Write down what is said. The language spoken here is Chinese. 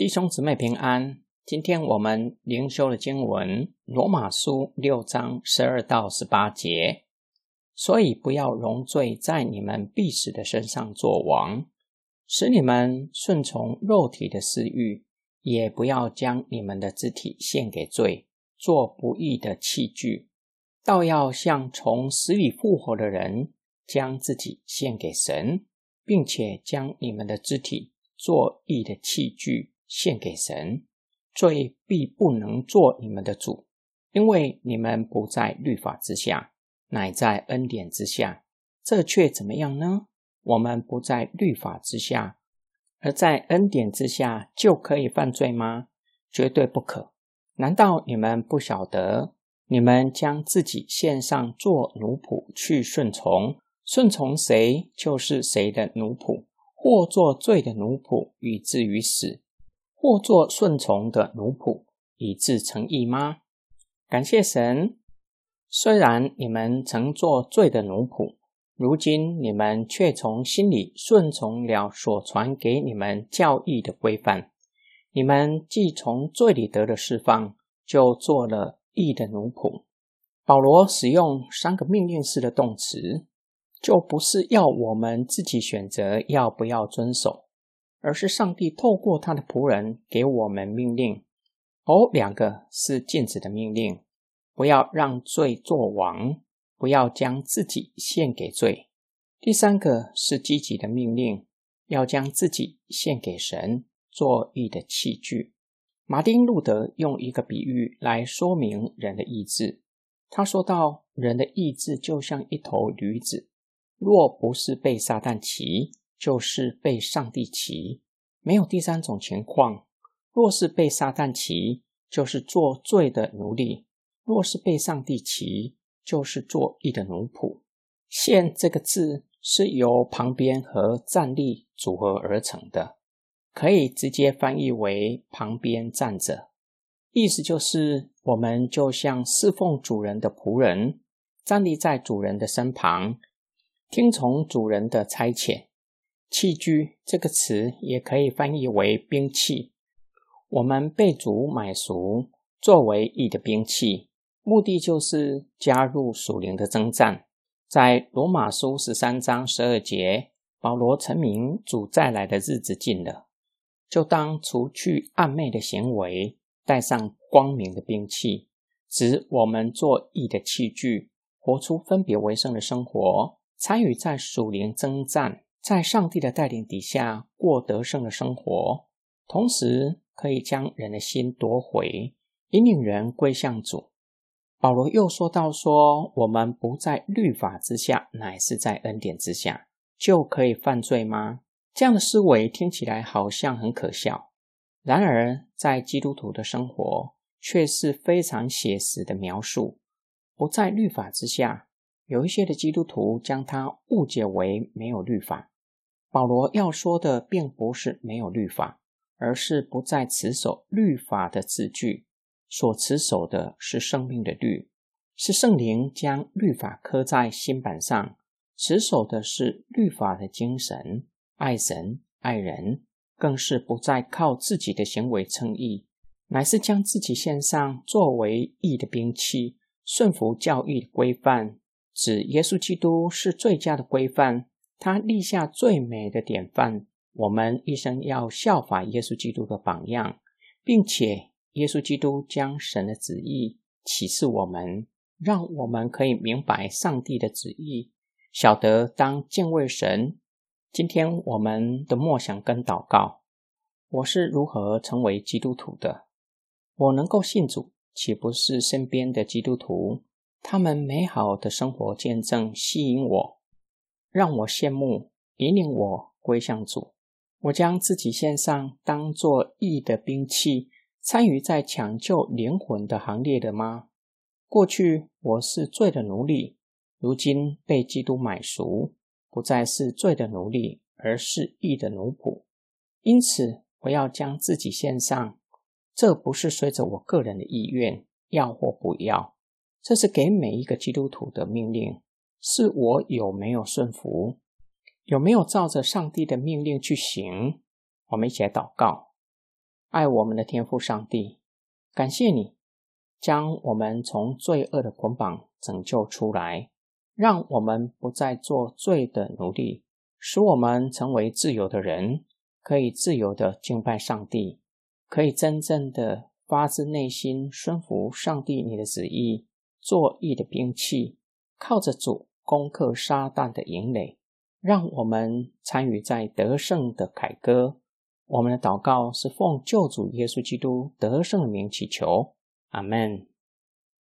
弟兄姊妹平安。今天我们灵修的经文《罗马书》六章十二到十八节。所以不要容罪在你们必死的身上作王，使你们顺从肉体的私欲；也不要将你们的肢体献给罪，做不义的器具，倒要像从死里复活的人，将自己献给神。并且将你们的肢体做义的器具献给神，罪必不能做你们的主，因为你们不在律法之下，乃在恩典之下。这却怎么样呢？我们不在律法之下，而在恩典之下，就可以犯罪吗？绝对不可！难道你们不晓得，你们将自己献上做奴仆去顺从？顺从谁就是谁的奴仆，或做罪的奴仆以至于死，或做顺从的奴仆以致成义吗？感谢神，虽然你们曾做罪的奴仆，如今你们却从心里顺从了所传给你们教义的规范。你们既从罪里得了释放，就做了义的奴仆。保罗使用三个命令式的动词。就不是要我们自己选择要不要遵守，而是上帝透过他的仆人给我们命令。哦，两个是禁止的命令：不要让罪作王，不要将自己献给罪。第三个是积极的命令，要将自己献给神，做义的器具。马丁路德用一个比喻来说明人的意志。他说到，人的意志就像一头驴子。若不是被撒旦骑，就是被上帝骑，没有第三种情况。若是被撒旦骑，就是做罪的奴隶；若是被上帝骑，就是做义的奴仆。现这个字是由旁边和站立组合而成的，可以直接翻译为旁边站着，意思就是我们就像侍奉主人的仆人，站立在主人的身旁。听从主人的差遣，器具这个词也可以翻译为兵器。我们被主买赎，作为义的兵器，目的就是加入属灵的征战。在罗马书十三章十二节，保罗成名主再来的日子近了，就当除去暗昧的行为，带上光明的兵器，指我们做义的器具，活出分别为圣的生活。参与在属灵征战，在上帝的带领底下过得胜的生活，同时可以将人的心夺回，引领人归向主。保罗又说到：“说我们不在律法之下，乃是在恩典之下，就可以犯罪吗？”这样的思维听起来好像很可笑，然而在基督徒的生活却是非常写实的描述：不在律法之下。有一些的基督徒将它误解为没有律法。保罗要说的并不是没有律法，而是不再持守律法的字句，所持守的是生命的律，是圣灵将律法刻在心板上，持守的是律法的精神，爱神爱人，更是不再靠自己的行为称义，乃是将自己献上作为义的兵器，顺服教义规范。指耶稣基督是最佳的规范，他立下最美的典范。我们一生要效法耶稣基督的榜样，并且耶稣基督将神的旨意启示我们，让我们可以明白上帝的旨意，晓得当敬畏神。今天我们的默想跟祷告，我是如何成为基督徒的？我能够信主，岂不是身边的基督徒？他们美好的生活见证吸引我，让我羡慕，引领我归向主。我将自己献上，当做义的兵器，参与在抢救灵魂的行列的吗？过去我是罪的奴隶，如今被基督买赎，不再是罪的奴隶，而是义的奴仆。因此，我要将自己献上。这不是随着我个人的意愿，要或不要。这是给每一个基督徒的命令，是我有没有顺服，有没有照着上帝的命令去行？我们一起来祷告，爱我们的天父上帝，感谢你将我们从罪恶的捆绑拯救出来，让我们不再做罪的奴隶，使我们成为自由的人，可以自由的敬拜上帝，可以真正的发自内心顺服上帝你的旨意，做义的兵器，靠着主攻克撒旦的营垒，让我们参与在得胜的凯歌。我们的祷告是奉救主耶稣基督得胜的名祈求，阿门。